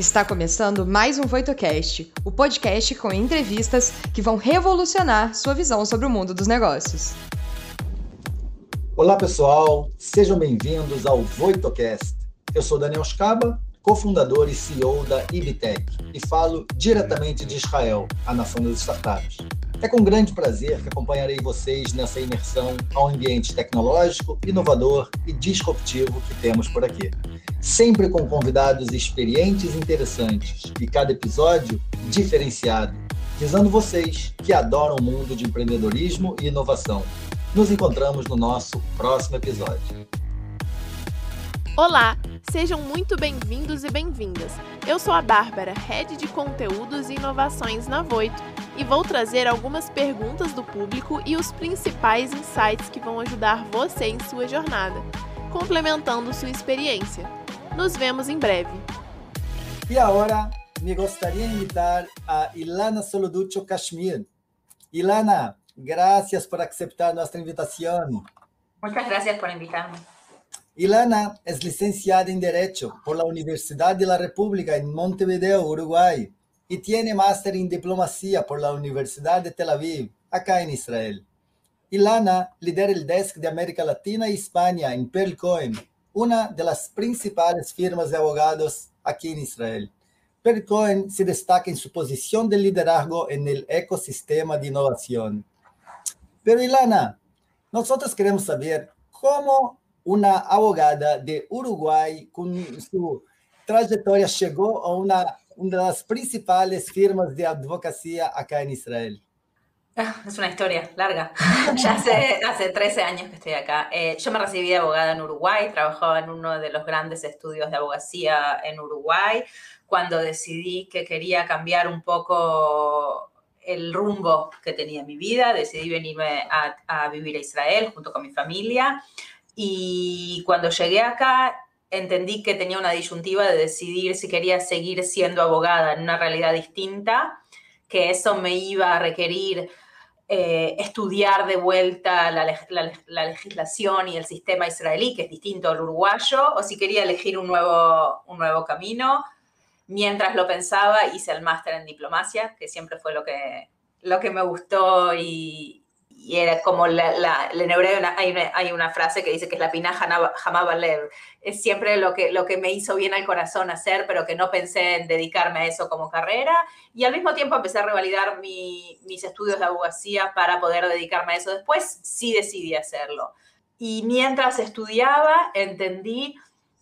Está começando mais um VoitoCast, o podcast com entrevistas que vão revolucionar sua visão sobre o mundo dos negócios. Olá, pessoal, sejam bem-vindos ao VoitoCast. Eu sou Daniel Scaba, cofundador e CEO da Ibitec, e falo diretamente de Israel, a nação das startups. É com grande prazer que acompanharei vocês nessa imersão ao ambiente tecnológico, inovador e disruptivo que temos por aqui. Sempre com convidados experientes e interessantes, e cada episódio diferenciado, visando vocês que adoram o mundo de empreendedorismo e inovação. Nos encontramos no nosso próximo episódio. Olá, sejam muito bem-vindos e bem-vindas. Eu sou a Bárbara, Head de Conteúdos e Inovações na Voito, e vou trazer algumas perguntas do público e os principais insights que vão ajudar você em sua jornada, complementando sua experiência. Nos vemos em breve. E agora, me gostaria de invitar a Ilana Soloducho Kashmir. Ilana, gracias por aceitar nossa invitação. Muchas gracias por invitarme. Ilana es licenciada en Derecho por la Universidad de la República en Montevideo, Uruguay, y tiene máster en Diplomacia por la Universidad de Tel Aviv, acá en Israel. Ilana lidera el desk de América Latina y España en Pearl Cohen, una de las principales firmas de abogados aquí en Israel. Pearl Cohen se destaca en su posición de liderazgo en el ecosistema de innovación. Pero Ilana, nosotros queremos saber cómo una abogada de Uruguay con su trayectoria llegó a una, una de las principales firmas de advocacia acá en Israel. Ah, Es una historia larga. ya hace, hace 13 años que estoy acá. Eh, yo me recibí de abogada en Uruguay, trabajaba en uno de los grandes estudios de abogacía en Uruguay. Cuando decidí que quería cambiar un poco el rumbo que tenía en mi vida, decidí venirme a, a vivir a Israel junto con mi familia. Y cuando llegué acá, entendí que tenía una disyuntiva de decidir si quería seguir siendo abogada en una realidad distinta, que eso me iba a requerir eh, estudiar de vuelta la, la, la, legislación y el sistema israelí, que es distinto al uruguayo, o si quería elegir un nuevo, un nuevo camino. Mientras lo pensaba, hice el máster en diplomacia, que siempre fue lo que, lo que me gustó y, y era como la, la, en hebreo hay una, frase que dice que es la pinaja jamaba lev. Es siempre lo que, lo que me hizo bien al corazón hacer, pero que no pensé en dedicarme a eso como carrera. Y al mismo tiempo empecé a revalidar mi, mis estudios de abogacía para poder dedicarme a eso después. Sí decidí hacerlo. Y mientras estudiaba, entendí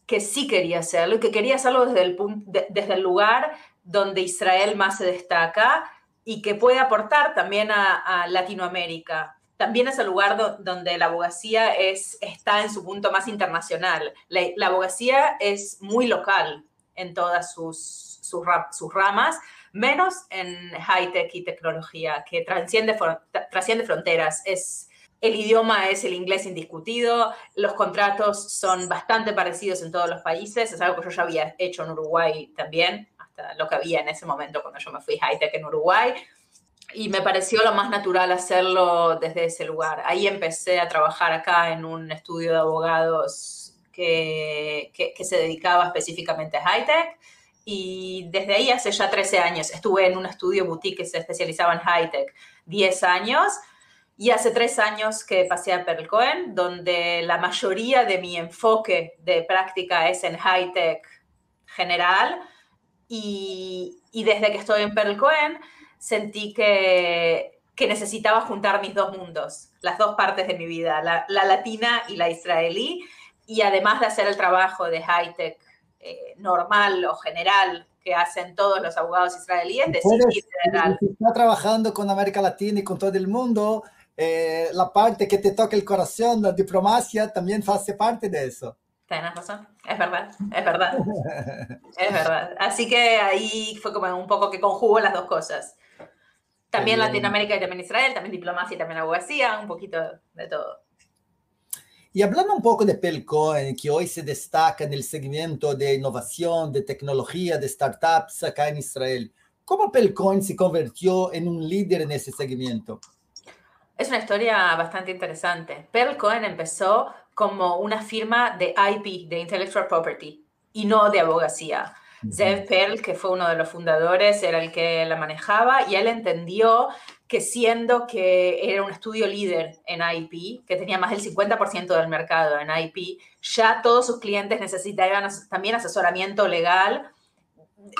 que sí quería hacerlo y que quería hacerlo desde el lugar donde Israel más se destaca y que puede aportar también a, Latinoamérica. También es el lugar do, donde la abogacía es, está en su punto más internacional. La, la abogacía es muy local en todas sus, sus, sus ramas, menos en high-tech y tecnología, que trasciende, trasciende fronteras. Es, el idioma es el inglés indiscutido, los contratos son bastante parecidos en todos los países, es algo que yo ya había hecho en Uruguay también, lo que había en ese momento cuando yo me fui high-tech en Uruguay. Y me pareció lo más natural hacerlo desde ese lugar. Ahí empecé a trabajar acá en un estudio de abogados que, que, se dedicaba específicamente a high-tech. Y desde ahí hace ya 13 años estuve en un estudio boutique que se especializaba en high-tech, 10 años. Y hace tres años que pasé a Pearl Cohen, donde la mayoría de mi enfoque de práctica es en high-tech general, y, y, desde que estoy en Pearl Cohen sentí que, que, necesitaba juntar mis dos mundos, las dos partes de mi vida, la, la latina y la israelí, y además de hacer el trabajo de high-tech eh, normal o general que hacen todos los abogados israelíes, decidí general. Está trabajando con América Latina y con todo el mundo, eh, la parte que te toca el corazón, la diplomacia, también hace parte de eso. Tienes razón, es verdad, es verdad, es verdad. Así que ahí fue como un poco que conjugó las dos cosas. También Latinoamérica y también Israel, también diplomacia y también abogacía, un poquito de todo. Y hablando un poco de Pelcoin, que hoy se destaca en el segmento de innovación, de tecnología, de startups acá en Israel, ¿cómo Pelcoin se convirtió en un líder en ese segmento? Es una historia bastante interesante. Pearl Cohen empezó como una firma de IP, de Intellectual Property, y no de abogacía. Zev Perl, que fue uno de los fundadores, era el que la manejaba y él entendió que siendo que era un estudio líder en IP, que tenía más del 50% del mercado en IP, ya todos sus clientes necesitaban también asesoramiento legal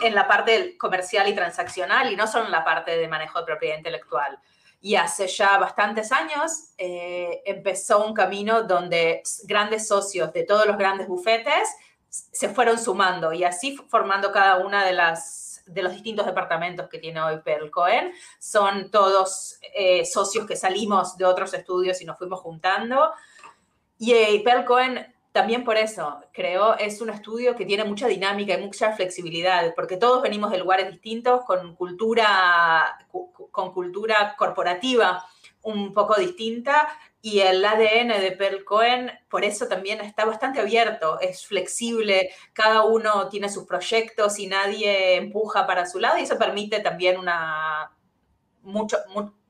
en la parte comercial y transaccional y no solo en la parte de manejo de propiedad intelectual. Y hace ya bastantes años eh, empezó un camino donde grandes socios de todos los grandes bufetes se fueron sumando y así formando cada una de las de los distintos departamentos que tiene hoy Pearl Cohen. Son todos eh, socios que salimos de otros estudios y nos fuimos juntando. Y eh, Pearl Cohen también por eso creo es un estudio que tiene mucha dinámica y mucha flexibilidad, porque todos venimos de lugares distintos con cultura, con cultura corporativa un poco distinta y el ADN de Pearl Cohen por eso también está bastante abierto, es flexible, cada uno tiene sus proyectos y nadie empuja para su lado y eso permite también una, mucho,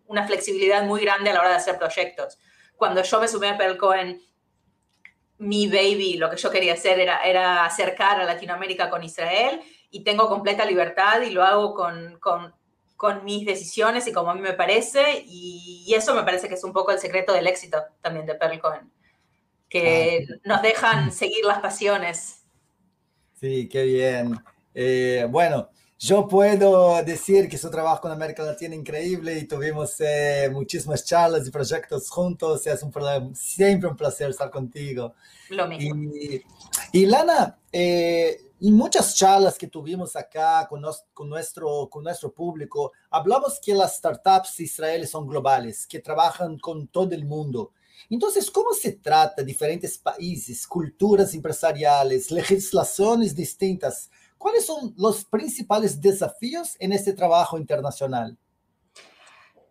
una flexibilidad muy grande a la hora de hacer proyectos. Cuando yo me sumé a Pearl Cohen, mi baby, lo que yo quería hacer era, era acercar a Latinoamérica con Israel y tengo completa libertad y lo hago con, con con mis decisiones y como a mí me parece, y, eso me parece que es un poco el secreto del éxito también de Pearl Cohen, que ah, nos dejan seguir las pasiones. Sí, qué bien. Eh, bueno, yo puedo decir que su trabajo con América Latina es increíble y tuvimos eh, muchísimas charlas y proyectos juntos. Es un, siempre un placer estar contigo. Lo mismo. Y, y Lana, eh, en muchas charlas que tuvimos acá con, con, nuestro, con nuestro público, hablamos que las startups israelíes son globales, que trabajan con todo el mundo. Entonces, ¿cómo se trata diferentes países, culturas empresariales, legislaciones distintas? ¿Cuáles son los principales desafíos en este trabajo internacional?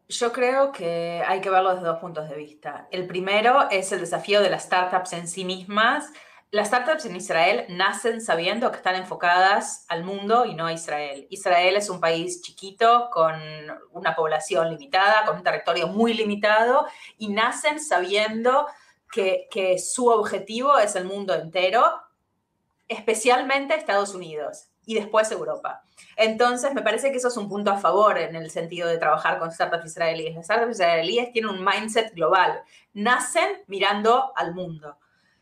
Yo creo que hay que verlo desde dos puntos de vista. El primero es el desafío de las startups en sí mismas, las startups en Israel nacen sabiendo que están enfocadas al mundo y no a Israel. Israel es un país chiquito con una población limitada, con un territorio muy limitado y nacen sabiendo que, que su objetivo es el mundo entero, especialmente Estados Unidos y después Europa. Entonces, me parece que eso es un punto a favor en el sentido de trabajar con startups israelíes. Las startups israelíes tienen un mindset global, nacen mirando al mundo.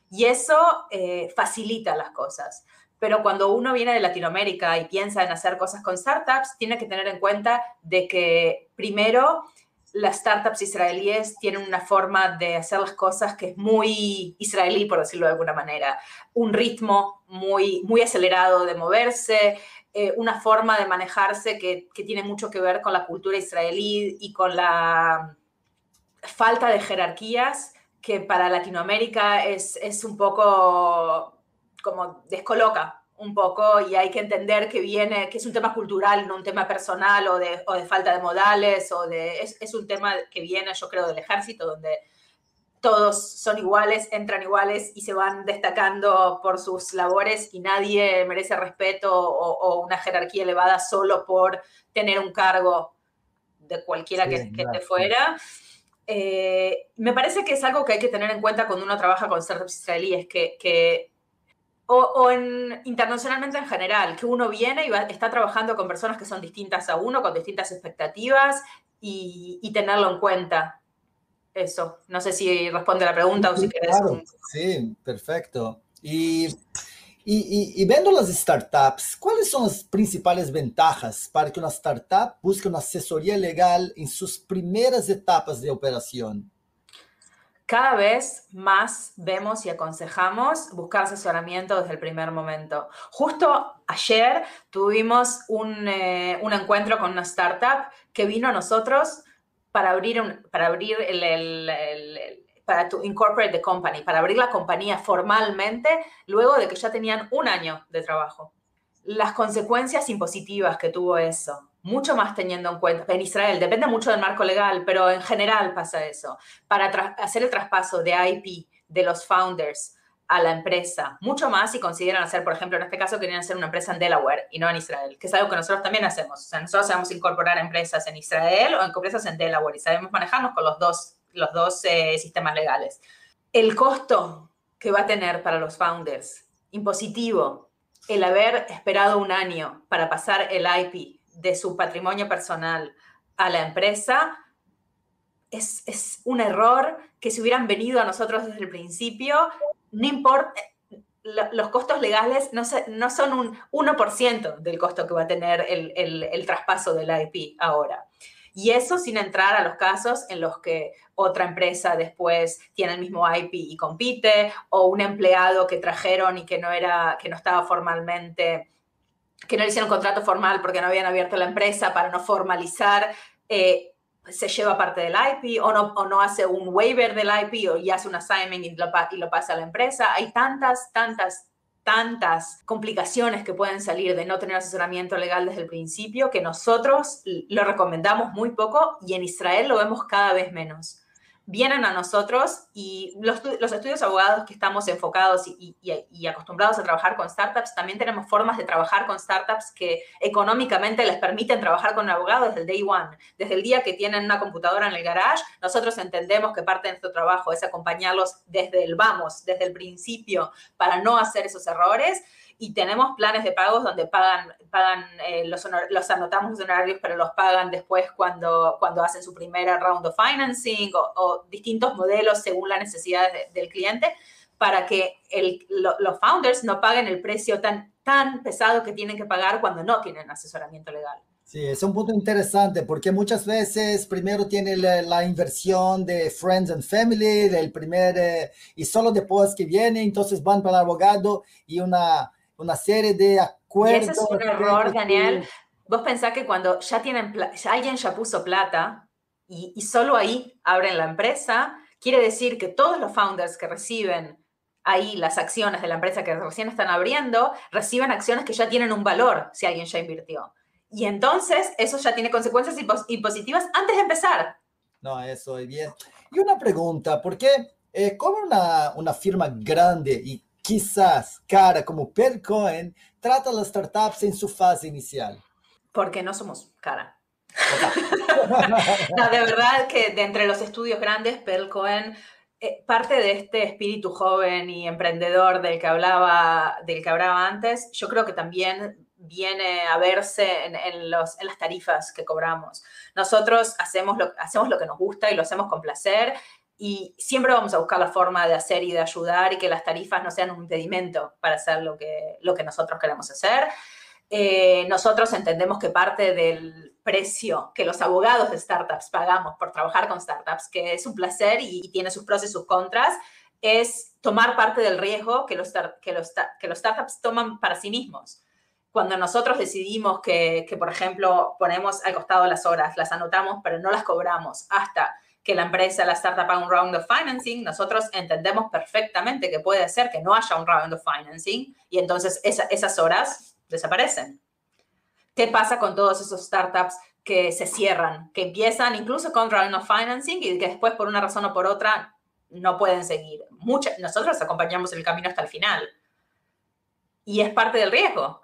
Y eso eh, facilita las cosas. Pero cuando uno viene de Latinoamérica y piensa en hacer cosas con startups, tiene que tener en cuenta de que primero las startups israelíes tienen una forma de hacer las cosas que es muy israelí, por decirlo de alguna manera. Un ritmo muy, muy acelerado de moverse, eh, una forma de manejarse que, que tiene mucho que ver con la cultura israelí y con la falta de jerarquías que para Latinoamérica es, es un poco como descoloca un poco y hay que entender que viene, que es un tema cultural, no un tema personal o de, o de falta de modales, o de, es, es, un tema que viene, yo creo, del ejército, donde todos son iguales, entran iguales y se van destacando por sus labores y nadie merece respeto o, o una jerarquía elevada solo por tener un cargo de cualquiera que, que esté fuera. Eh, me parece que es algo que hay que tener en cuenta cuando uno trabaja con startups israelíes, que, que o, en, internacionalmente en general, que uno viene y está trabajando con personas que son distintas a uno, con distintas expectativas y, y tenerlo en cuenta. Eso, no sé si responde a la pregunta o si querés. Sí, perfecto. Y y, viendo las startups, ¿cuáles son las principales ventajas para que una startup busque una asesoría legal en sus primeras etapas de operación? Cada vez más vemos y aconsejamos buscar asesoramiento desde el primer momento. Justo ayer tuvimos un, eh, un encuentro con una startup que vino a nosotros para abrir, para abrir el, para to incorporate the company, para abrir la compañía formalmente luego de que ya tenían un año de trabajo. Las consecuencias impositivas que tuvo eso, mucho más teniendo en cuenta, en Israel depende mucho del marco legal, pero en general pasa eso, para hacer el traspaso de IP de los founders a la empresa, mucho más si consideran hacer, por ejemplo, en este caso querían hacer una empresa en Delaware y no en Israel, que es algo que nosotros también hacemos. O sea, nosotros sabemos incorporar empresas en Israel o empresas en Delaware y sabemos manejarnos con los dos los dos eh, sistemas legales. El costo que va a tener para los founders, impositivo, el haber esperado un año para pasar el IP de su patrimonio personal a la empresa es, un error que si hubieran venido a nosotros desde el principio, no importa, los costos legales no, son un 1% del costo que va a tener el, traspaso del IP ahora. Y eso sin entrar a los casos en los que otra empresa después tiene el mismo IP y compite, o un empleado que trajeron y que no, era, que no estaba formalmente, que no le hicieron contrato formal porque no habían abierto la empresa para no formalizar. Eh, se lleva parte del IP o no, o no hace un waiver del IP o ya hace un assignment y y lo pasa a la empresa. Hay tantas, tantas, tantas complicaciones que pueden salir de no tener asesoramiento legal desde el principio que nosotros lo recomendamos muy poco y en Israel lo vemos cada vez menos vienen a nosotros y los, los estudios abogados que estamos enfocados y, y, acostumbrados a trabajar con startups, también tenemos formas de trabajar con startups que económicamente les permiten trabajar con un abogado desde el day one. Desde el día que tienen una computadora en el garage, nosotros entendemos que parte de nuestro trabajo es acompañarlos desde el vamos, desde el principio, para no hacer esos errores y tenemos planes de pagos donde pagan, pagan eh, los, los anotamos los honorarios, pero los pagan después cuando, cuando hacen su primera round of financing o, distintos modelos según las necesidades del cliente para que el, los founders no paguen el precio tan, tan pesado que tienen que pagar cuando no tienen asesoramiento legal. Sí, es un punto interesante porque muchas veces primero tiene la, inversión de friends and family, del primer, eh, y solo después que viene, entonces van para el abogado y una, una serie de acuerdos. ese es un error, Daniel. Vos pensás que cuando ya tienen, ya alguien ya puso plata y, y solo ahí abren la empresa, quiere decir que todos los founders que reciben ahí las acciones de la empresa que recién están abriendo, reciben acciones que ya tienen un valor si alguien ya invirtió. Y entonces eso ya tiene consecuencias impositivas antes de empezar. No, eso es bien. Y una pregunta, ¿por qué eh, como una, una firma grande y quizás cara como Percoin trata las startups en su fase inicial? Porque no somos cara. no, de verdad que de entre los estudios grandes, Percoin, eh, parte de este espíritu joven y emprendedor del que hablaba, del que hablaba antes, yo creo que también viene a verse en, los, en las tarifas que cobramos. Nosotros hacemos lo, hacemos lo que nos gusta y lo hacemos con placer y siempre vamos a buscar la forma de hacer y de ayudar y que las tarifas no sean un impedimento para hacer lo que, lo que nosotros queremos hacer. Eh, nosotros entendemos que parte del precio que los abogados de startups pagamos por trabajar con startups, que es un placer y, tiene sus pros y sus contras, es tomar parte del riesgo que los, que los, que los startups toman para sí mismos. Cuando nosotros decidimos que, que, por ejemplo, ponemos al costado las horas, las anotamos, pero no las cobramos hasta que la empresa, la startup haga un round of financing, nosotros entendemos perfectamente que puede ser que no haya un round of financing y entonces esas horas desaparecen. ¿Qué pasa con todos esos startups que se cierran, que empiezan incluso con round of financing y que después por una razón o por otra no pueden seguir? Muchas, nosotros acompañamos el camino hasta el final. Y es parte del riesgo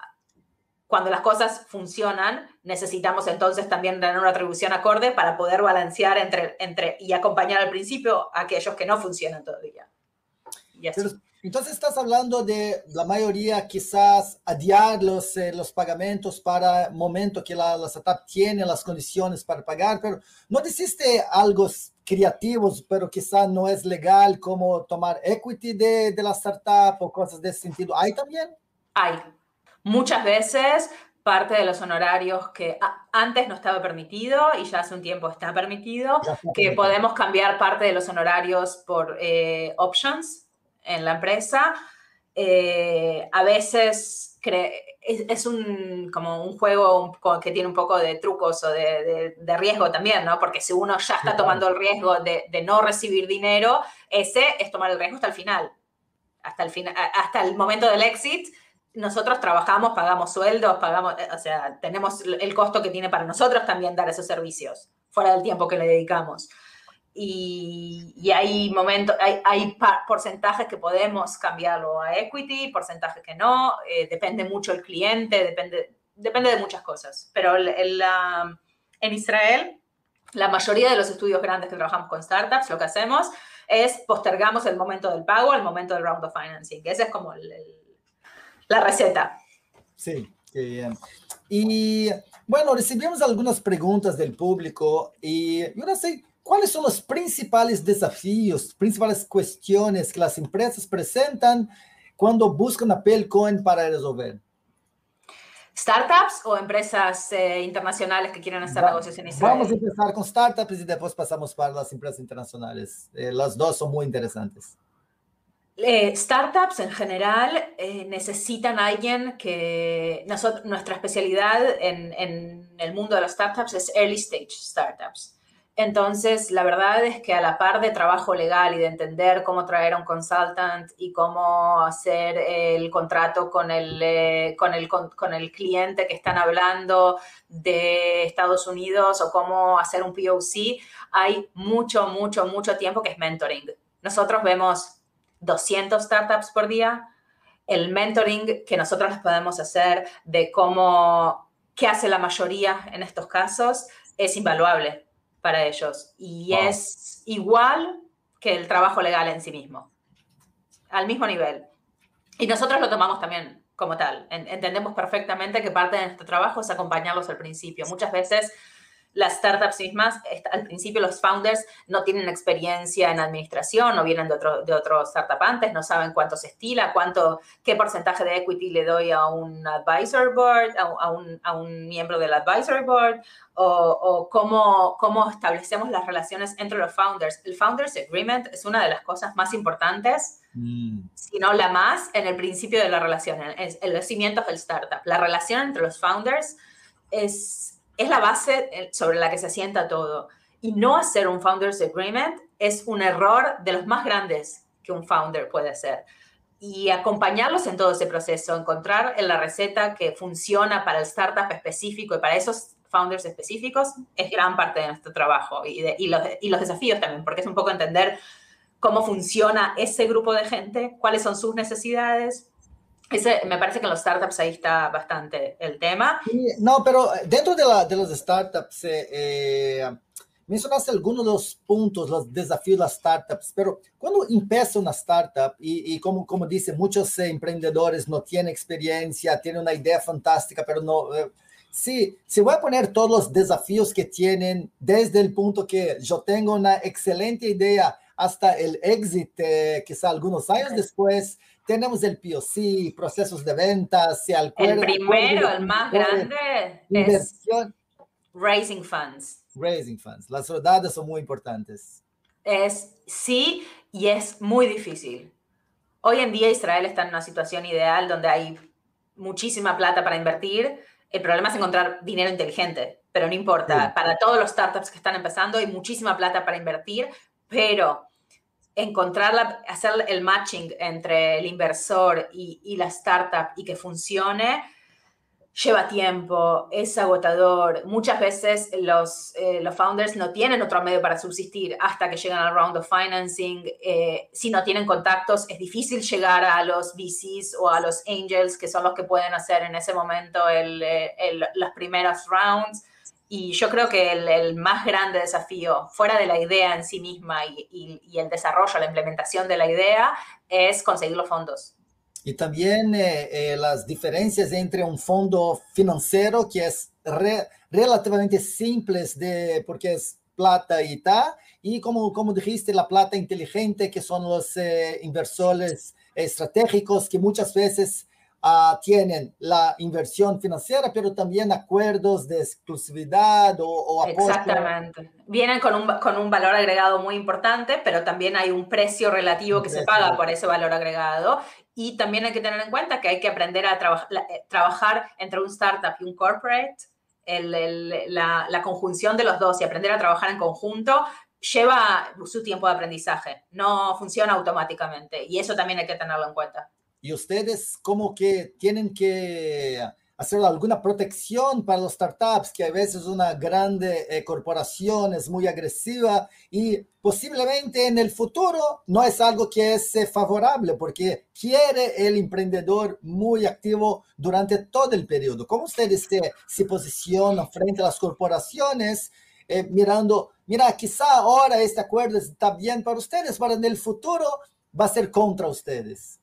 cuando las cosas funcionan, necesitamos entonces también tener una atribución acorde para poder balancear entre, entre y acompañar al principio a aquellos que no funcionan todavía. entonces estás hablando de la mayoría quizás adiar los, eh, los pagamentos para el momento que la, la, startup tiene las condiciones para pagar, pero ¿no existe algo creativos, pero quizás no es legal como tomar equity de, de la startup o cosas de ese sentido? ¿Hay también? Hay, Muchas veces parte de los honorarios que antes no estaba permitido y ya hace un tiempo está permitido, que podemos cambiar parte de los honorarios por eh, options en la empresa. Eh, a veces es, un, como un juego que tiene un poco de trucos o de, riesgo también, ¿no? Porque si uno ya está tomando el riesgo de, de, no recibir dinero, ese es tomar el riesgo hasta el final, hasta el, final, hasta el momento del exit nosotros trabajamos, pagamos sueldos, pagamos, eh, o sea, tenemos el costo que tiene para nosotros también dar esos servicios, fuera del tiempo que le dedicamos. Y, hay momentos, hay, hay, porcentajes que podemos cambiarlo a equity, porcentajes que no, eh, depende mucho el cliente, depende, depende de muchas cosas. Pero en Israel, la mayoría de los estudios grandes que trabajamos con startups, lo que hacemos es postergamos el momento del pago al momento del round of financing, ese es como el la receta. Sí, qué bien. Y bueno, recibimos algunas preguntas del público y yo no sé, ¿cuáles son los principales desafíos, principales cuestiones que las empresas presentan cuando buscan a Pelcoin para resolver? ¿Startups o empresas eh, internacionales que quieren hacer negocios en Israel? Vamos a empezar con startups y después pasamos para las empresas internacionales. Eh, las dos son muy interesantes. Eh, startups en general eh, necesitan a alguien que nosotros, nuestra especialidad en, en el mundo de las startups es early stage startups. Entonces, la verdad es que a la par de trabajo legal y de entender cómo traer a un consultant y cómo hacer el contrato con el, eh, con el, con, con el cliente que están hablando de Estados Unidos o cómo hacer un POC, hay mucho, mucho, mucho tiempo que es mentoring. Nosotros vemos 200 startups por día. El mentoring que nosotros les podemos hacer de cómo, qué hace la mayoría en estos casos, es invaluable para ellos. Y Wow. es igual que el trabajo legal en sí mismo, al mismo nivel. Y nosotros lo tomamos también como tal. En- entendemos perfectamente que parte de nuestro trabajo es acompañarlos al principio. Muchas veces las startups mismas, al principio los founders no tienen experiencia en administración, no vienen de otro, de otro startup antes, no saben cuánto se estila, cuánto, qué porcentaje de equity le doy a un advisor board, a, a un, a un miembro del advisory board, o, o cómo, cómo establecemos las relaciones entre los founders. El Founders Agreement es una de las cosas más importantes si no la más, en el principio de la relación, en- en los cimientos del startup. La relación entre los founders es, es la base eh, sobre la que se asienta todo. Y no hacer un Founders Agreement es un error de los más grandes que un founder puede hacer. Y acompañarlos en todo ese proceso, encontrar en la receta que funciona para el startup específico y para esos founders específicos es gran parte de nuestro trabajo y, y los, y los desafíos también, porque es un poco entender cómo funciona ese grupo de gente, cuáles son sus necesidades. Ese, me parece que en los startups ahí está bastante el tema. Sí, no, pero dentro de, la, de los startups, eh, eh, mencionaste algunos de los puntos, los desafíos de las startups, pero cuando empieza una startup y, y como, como dice, muchos eh, emprendedores no tienen experiencia, tienen una idea fantástica, pero no... eh, Sí, si voy a poner todos los desafíos que tienen desde el punto que yo tengo una excelente idea hasta el exit, eh, quizá algunos años después, tenemos el POC, procesos de ventas, se El acuerda- primero, el más de- grande, es Inversión, raising funds. raising funds. Las rodadas son muy importantes. Es sí y es muy difícil. Hoy en día Israel está en una situación ideal donde hay muchísima plata para invertir. El problema es encontrar dinero inteligente, pero no importa. Sí. Para todos los startups que están empezando hay muchísima plata para invertir, pero encontrar, la- hacer el matching entre el inversor y, y la startup y que funcione lleva tiempo, es agotador. Muchas veces los, eh, los founders no tienen otro medio para subsistir hasta que llegan al round of financing. Eh, si no tienen contactos, es difícil llegar a los VCs o a los angels, que son los que pueden hacer en ese momento el, eh, el- los primeros rounds. Y yo creo que el, el más grande desafío, fuera de la idea en sí misma y, y- y el desarrollo, la implementación de la idea, es conseguir los fondos. Y también eh, eh, las diferencias entre un fondo financiero que es re- relativamente simples de, porque es plata y tal, y como, como dijiste, la plata inteligente, que son los eh, inversores estratégicos que muchas veces ah, tienen la inversión financiera, pero también acuerdos de exclusividad o, o apoyo. Exactamente. Vienen con un, con un valor agregado muy importante, pero también hay un precio relativo Un que se precio. paga por ese valor agregado. Y también hay que tener en cuenta que hay que aprender a traba- la- eh, trabajar entre un startup y un corporate. El- el- la, la conjunción de los dos y aprender a trabajar en conjunto lleva su tiempo de aprendizaje. No funciona automáticamente. Y eso también hay que tenerlo en cuenta. Y ustedes como que tienen que hacer alguna protección para los startups, que a veces una grande eh, corporación es muy agresiva y posiblemente en el futuro no es algo que es eh, favorable porque quiere el emprendedor muy activo durante todo el periodo. ¿Cómo ustedes se, se posicionan frente a las corporaciones? eh, mirando, mira, quizá ahora este acuerdo está bien para ustedes, pero en el futuro va a ser contra ustedes.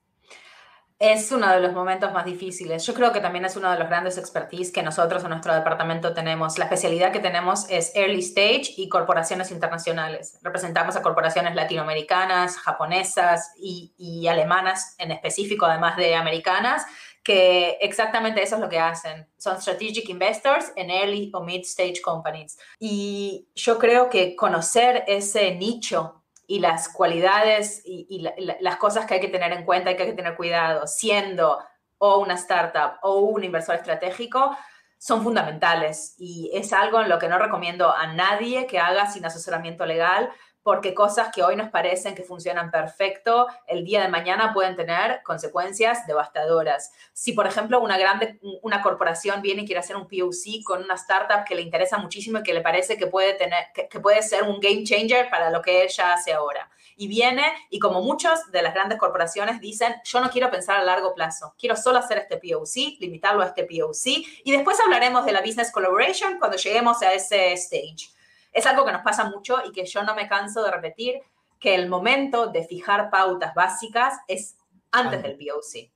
Es uno de los momentos más difíciles. Yo creo que también es uno de los grandes expertise que nosotros en nuestro departamento tenemos. La especialidad que tenemos es early stage y corporaciones internacionales. Representamos a corporaciones latinoamericanas, japonesas y, y alemanas en específico, además de americanas, que exactamente eso es lo que hacen. Son strategic investors en early o mid stage companies. Y yo creo que conocer ese nicho y las cualidades y, las cosas que hay que tener en cuenta y que hay que tener cuidado, siendo o una startup o un inversor estratégico, son fundamentales. Y es algo en lo que no recomiendo a nadie que haga sin asesoramiento legal porque cosas que hoy nos parecen que funcionan perfecto, el día de mañana pueden tener consecuencias devastadoras. Si, por ejemplo, una grande, una corporación viene y quiere hacer un POC con una startup que le interesa muchísimo y que le parece que puede, tener, que, puede ser un game changer para lo que ella hace ahora. Y viene y como muchas de las grandes corporaciones dicen, yo no quiero pensar a largo plazo, quiero solo hacer este POC, limitarlo a este POC y después hablaremos de la business collaboration cuando lleguemos a ese stage es algo que nos pasa mucho y que yo no me canso de repetir, que el momento de fijar pautas básicas es antes del POC.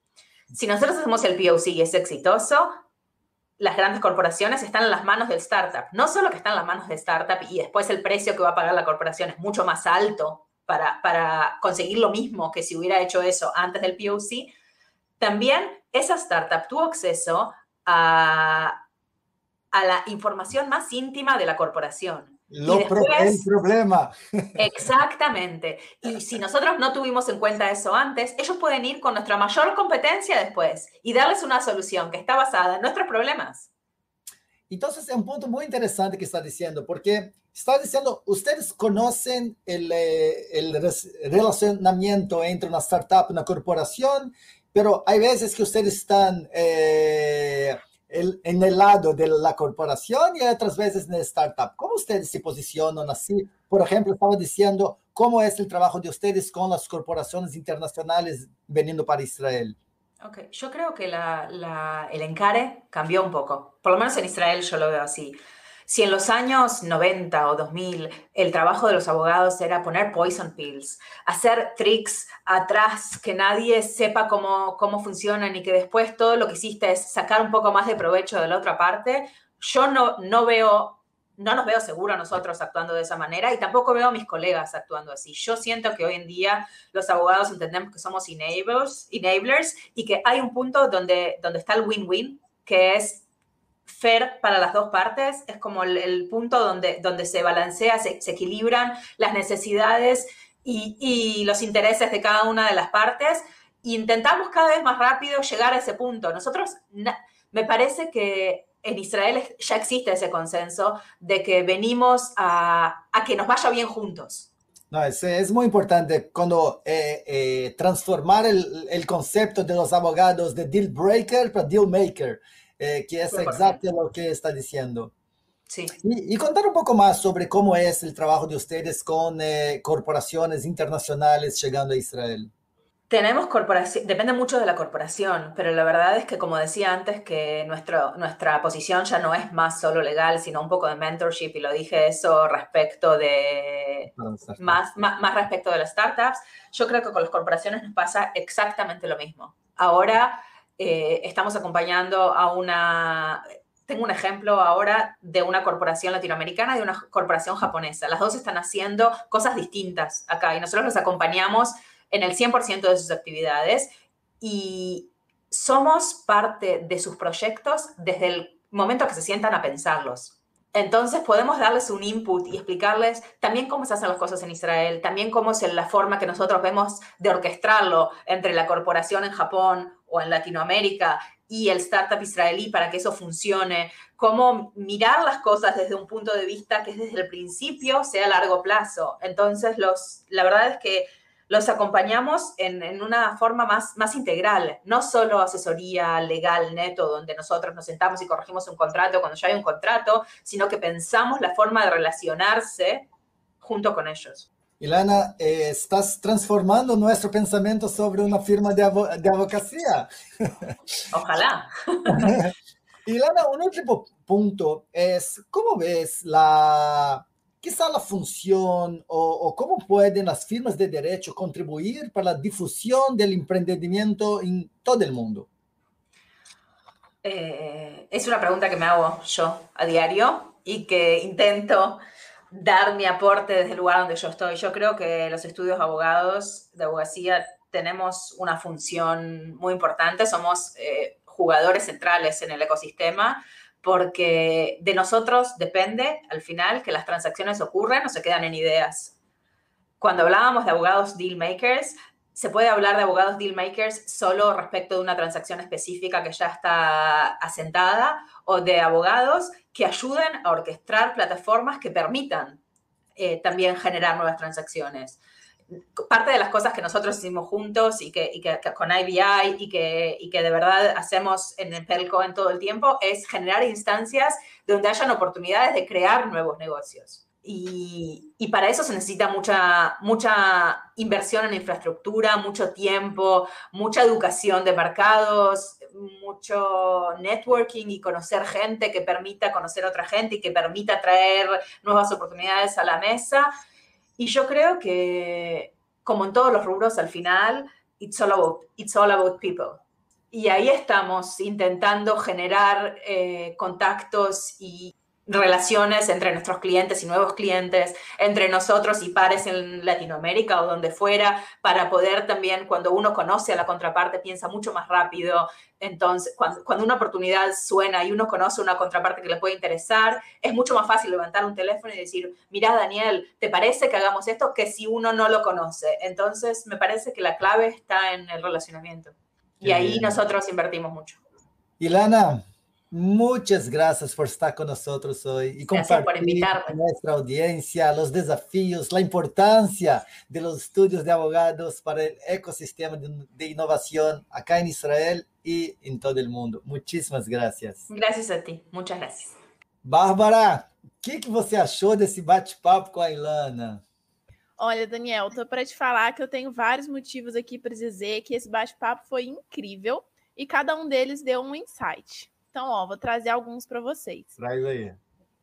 Si nosotros hacemos el POC y es exitoso, las grandes corporaciones están en las manos del startup. No solo que están en las manos del startup y después el precio que va a pagar la corporación es mucho más alto para, para conseguir lo mismo que si hubiera hecho eso antes del POC, también esa startup tuvo acceso a, a la información más íntima de la corporación. Lo el problema. Exactamente. Y si nosotros no tuvimos en cuenta eso antes, ellos pueden ir con nuestra mayor competencia después y darles una solución que está basada en nuestros problemas. Entonces es un punto muy interesante que está diciendo, porque está diciendo, ustedes conocen el, eh, el relacionamiento entre una startup y una corporación, pero hay veces que ustedes están... Eh, el, en el lado de la corporación y otras veces en el startup. ¿Cómo ustedes se posicionan así? Por ejemplo, estaba diciendo cómo es el trabajo de ustedes con las corporaciones internacionales veniendo para Israel. Ok, yo creo que la, la, el encare cambió un poco. Por lo menos en Israel yo lo veo así. Si en los años 90 o 2000 el trabajo de los abogados era poner poison pills, hacer tricks atrás que nadie sepa cómo, cómo funcionan y que después todo lo que hiciste es sacar un poco más de provecho de la otra parte, yo no, no veo no nos veo seguro nosotros actuando de esa manera y tampoco veo a mis colegas actuando así. Yo siento que hoy en día los abogados entendemos que somos enablers, enablers y que hay un punto donde, donde está el win-win, que es fair para las dos partes, es como el, punto donde, donde se balancea, se, equilibran las necesidades y, los intereses de cada una de las partes. Intentamos cada vez más rápido llegar a ese punto. Nosotros, me parece que en Israel ya existe ese consenso de que venimos a, que nos vaya bien juntos. No, es, es muy importante cuando eh, eh, transformar el, el, concepto de los abogados de deal breaker para deal maker. Eh, que es exacto lo que está diciendo. Sí. Y, contar un poco más sobre cómo es el trabajo de ustedes con eh, corporaciones internacionales llegando a Israel. Tenemos corporación, depende mucho de la corporación, pero la verdad es que, como decía antes, que nuestro, nuestra posición ya no es más solo legal, sino un poco de mentorship, y lo dije eso respecto de, más, más, más respecto de las startups. Yo creo que con las corporaciones nos pasa exactamente lo mismo. Ahora, eh, estamos acompañando a una, tengo un ejemplo ahora de una corporación latinoamericana y de una corporación japonesa. Las dos están haciendo cosas distintas acá y nosotros los acompañamos en el 100% de sus actividades y somos parte de sus proyectos desde el momento que se sientan a pensarlos. Entonces podemos darles un input y explicarles también cómo se hacen las cosas en Israel, también cómo es la forma que nosotros vemos de orquestarlo entre la corporación en Japón o en Latinoamérica y el startup israelí para que eso funcione, cómo mirar las cosas desde un punto de vista que desde el principio sea a largo plazo. Entonces, los, la verdad es que los acompañamos en, una forma más, más integral, no solo asesoría legal neto, donde nosotros nos sentamos y corregimos un contrato cuando ya hay un contrato, sino que pensamos la forma de relacionarse junto con ellos. Ilana, eh, estás transformando nuestro pensamiento sobre una firma de, de abogacía. Ojalá. Ilana, un último punto es, ¿cómo ves la quizá la función o, o, cómo pueden las firmas de derecho contribuir para la difusión del emprendimiento en todo el mundo? Eh, es una pregunta que me hago yo a diario y que intento dar mi aporte desde el lugar donde yo estoy. Yo creo que los estudios abogados de abogacía tenemos una función muy importante, somos eh, jugadores centrales en el ecosistema porque de nosotros depende al final que las transacciones ocurran o se quedan en ideas. Cuando hablábamos de abogados deal makers, se puede hablar de abogados deal makers solo respecto de una transacción específica que ya está asentada o de abogados que ayuden a orquestar plataformas que permitan eh, también generar nuevas transacciones. Parte de las cosas que nosotros hicimos juntos y que, con IBI y que, de verdad hacemos en el Pelco en todo el tiempo es generar instancias donde hayan oportunidades de crear nuevos negocios. Y, y, para eso se necesita mucha, mucha inversión en infraestructura, mucho tiempo, mucha educación de mercados, mucho networking y conocer gente que permita conocer a otra gente y que permita traer nuevas oportunidades a la mesa. Y yo creo que, como en todos los rubros, al final, it's all about, it's all about people. Y ahí estamos intentando generar eh, contactos y, relaciones entre nuestros clientes y nuevos clientes, entre nosotros y pares en Latinoamérica o donde fuera, para poder también, cuando uno conoce a la contraparte, piensa mucho más rápido. Entonces, cuando, cuando una oportunidad suena y uno conoce una contraparte que le puede interesar, es mucho más fácil levantar un teléfono y decir, mira, Daniel, ¿te parece que hagamos esto? Que si uno no lo conoce. Entonces, me parece que la clave está en el relacionamiento. Y ahí nosotros invertimos mucho. Ilana, Muchas gracias por estar con nosotros hoy y compartir con nuestra audiencia los desafíos, la importancia de los estudios de abogados para el ecosistema de innovación acá en Israel y en todo el mundo. Muchísimas gracias. Gracias a ti, muchas gracias. Bárbara, o que, que você achou desse bate-papo com a Ilana? Olha, Daniel, tô para te falar que eu tenho vários motivos aqui para dizer que esse bate-papo foi incrível e cada um deles deu um insight. Então, ó, vou trazer alguns para vocês. Traz aí.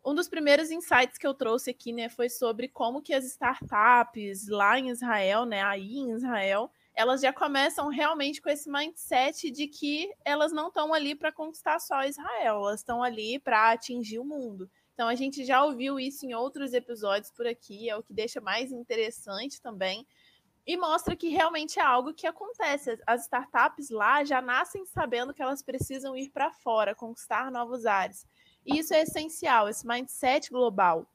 Um dos primeiros insights que eu trouxe aqui, né, foi sobre como que as startups lá em Israel, né, aí em Israel, elas já começam realmente com esse mindset de que elas não estão ali para conquistar só Israel, elas estão ali para atingir o mundo. Então a gente já ouviu isso em outros episódios por aqui, é o que deixa mais interessante também e mostra que realmente é algo que acontece. As startups lá já nascem sabendo que elas precisam ir para fora, conquistar novos ares. E isso é essencial, esse mindset global.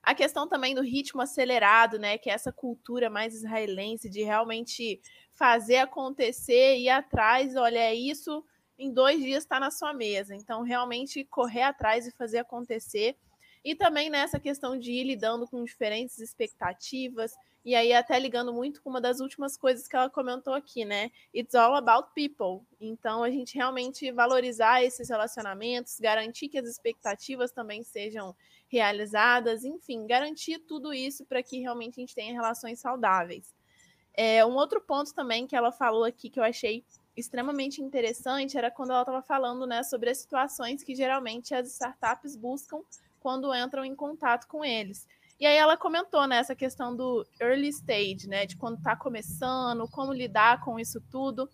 A questão também do ritmo acelerado, né, que é essa cultura mais israelense de realmente fazer acontecer, ir atrás, olha, é isso, em dois dias está na sua mesa. Então, realmente correr atrás e fazer acontecer. E também nessa questão de ir lidando com diferentes expectativas, e aí, até ligando muito com uma das últimas coisas que ela comentou aqui, né? It's all about people. Então, a gente realmente valorizar esses relacionamentos, garantir que as expectativas também sejam realizadas, enfim, garantir tudo isso para que realmente a gente tenha relações saudáveis. É, um outro ponto também que ela falou aqui que eu achei extremamente interessante era quando ela estava falando né, sobre as situações que geralmente as startups buscam quando entram em contato com eles. E aí ela comentou né, questão do early stage, né, de quando está começando, como lidar com isso tudo.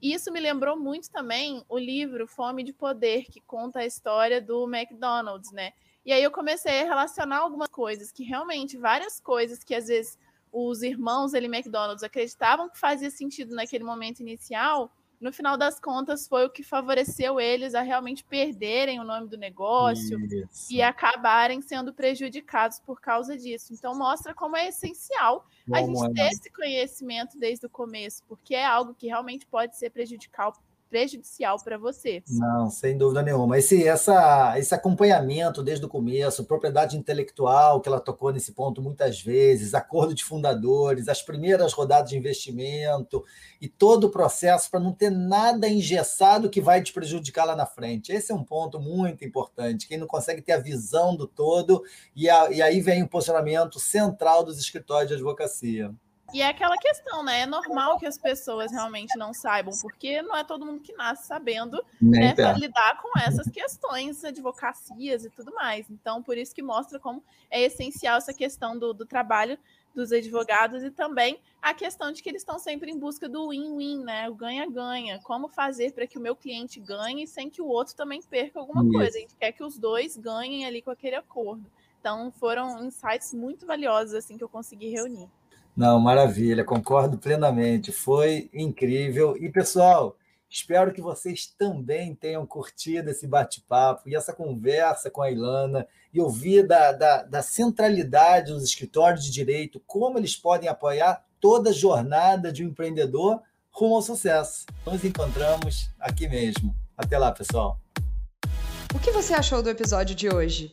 E isso me lembrou muito também o livro Fome de Poder, que conta a história do McDonald's, né? E aí eu comecei a relacionar algumas coisas, que realmente várias coisas que às vezes os irmãos ali McDonald's acreditavam que fazia sentido naquele momento inicial, no final das contas, foi o que favoreceu eles a realmente perderem o nome do negócio Isso. e acabarem sendo prejudicados por causa disso. Então, mostra como é essencial a gente ter esse conhecimento desde o começo, porque é algo que realmente pode ser prejudicial, prejudicial para você. Não, sem dúvida nenhuma. Esse, essa, esse acompanhamento desde o começo, propriedade intelectual, que ela tocou nesse ponto muitas vezes, acordo de fundadores, as primeiras rodadas de investimento e todo o processo para não ter nada engessado que vai te prejudicar lá na frente. Esse é um ponto muito importante. Quem não consegue ter a visão do todo, e, a, e aí vem o posicionamento central dos escritórios de advocacia. E é aquela questão, né? É normal que as pessoas realmente não saibam, porque não é todo mundo que nasce sabendo né, lidar com essas questões, advocacias e tudo mais. Então, por isso que mostra como é essencial essa questão do, do trabalho dos advogados e também a questão de que eles estão sempre em busca do win-win, né? O ganha-ganha. Como fazer para que o meu cliente ganhe sem que o outro também perca alguma Isso. coisa. A gente quer que os dois ganhem ali com aquele acordo. Então, foram insights muito valiosos assim que eu consegui reunir. Não, maravilha, concordo plenamente. Foi incrível. E, pessoal, espero que vocês também tenham curtido esse bate-papo e essa conversa com a Ilana e ouvir da, da, da, centralidade dos escritórios de direito, como eles podem apoiar toda a jornada de um empreendedor rumo ao sucesso. Nos encontramos aqui mesmo. Até lá, pessoal. O que você achou do episódio de hoje?